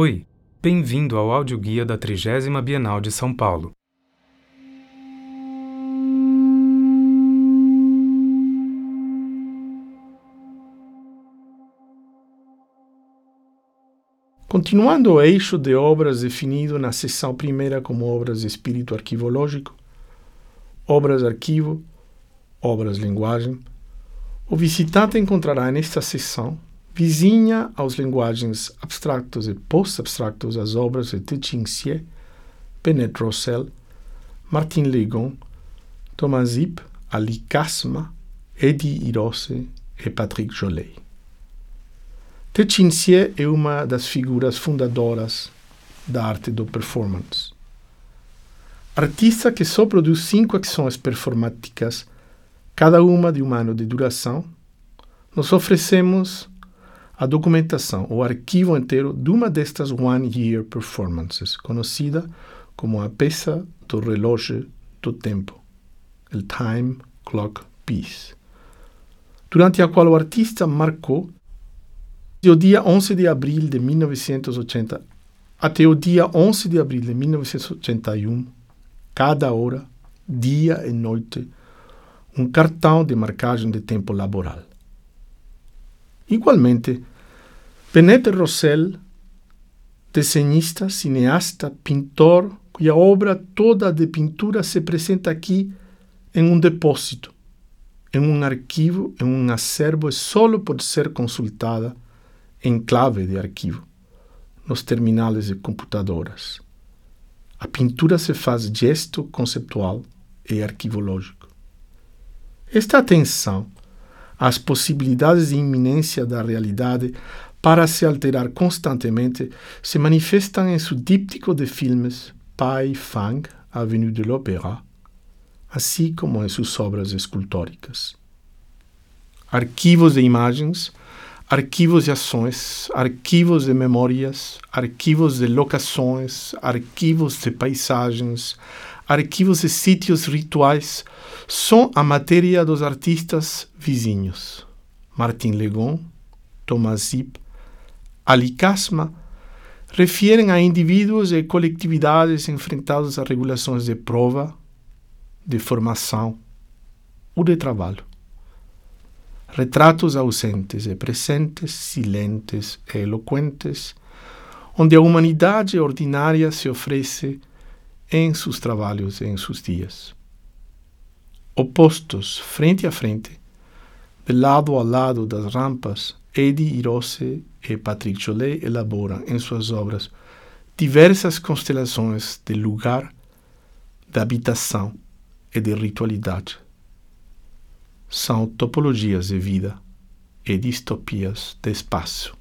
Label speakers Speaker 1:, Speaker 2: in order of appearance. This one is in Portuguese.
Speaker 1: Oi, bem-vindo ao audioguia da 30 Bienal de São Paulo.
Speaker 2: Continuando o eixo de obras definido na seção primeira como obras de espírito arquivológico, obras arquivo, obras linguagem, o visitante encontrará nesta seção vizinha aos linguagens abstratos e post-abstratos as obras de Tchinxie, Benet Rossel, Martin Legon, Thomas Zip, Ali Kasma, Eddie Hirose e Patrick Jolet. Tchinxie é uma das figuras fundadoras da arte do performance. Artista que só produz cinco ações performáticas, cada uma de um ano de duração, nós oferecemos a documentação, o arquivo inteiro de uma destas One Year Performances, conhecida como a peça do relógio do tempo, o Time Clock Piece, durante a qual o artista marcou do dia 11 de abril de 1980 até o dia 11 de abril de 1981, cada hora, dia e noite, um cartão de marcagem de tempo laboral. Igualmente, Benete Rossell, desenhista, cineasta, pintor, cuja obra toda de pintura se apresenta aqui em um depósito, em um arquivo, em um acervo e só pode ser consultada em clave de arquivo, nos terminais de computadoras. A pintura se faz gesto conceptual e arquivológico. Esta atenção as possibilidades de iminência da realidade para se alterar constantemente se manifestam em seu díptico de filmes Pai Fang, Avenue de l'Opéra, assim como em suas obras escultóricas. Arquivos de imagens, arquivos de ações, arquivos de memórias, arquivos de locações, arquivos de paisagens, arquivos de sítios rituais são a matéria dos artistas vizinhos. Martin Legon, Thomas Zip, Ali Kasma referem a indivíduos e coletividades enfrentados a regulações de prova, de formação ou de trabalho. Retratos ausentes e presentes, silentes e eloquentes, onde a humanidade ordinária se oferece em seus trabalhos em seus dias. Opostos, frente a frente, de lado a lado das rampas, Eddie Hirose e Patrick Jolet elaboram em suas obras diversas constelações de lugar, de habitação e de ritualidade. São topologias de vida e distopias de espaço.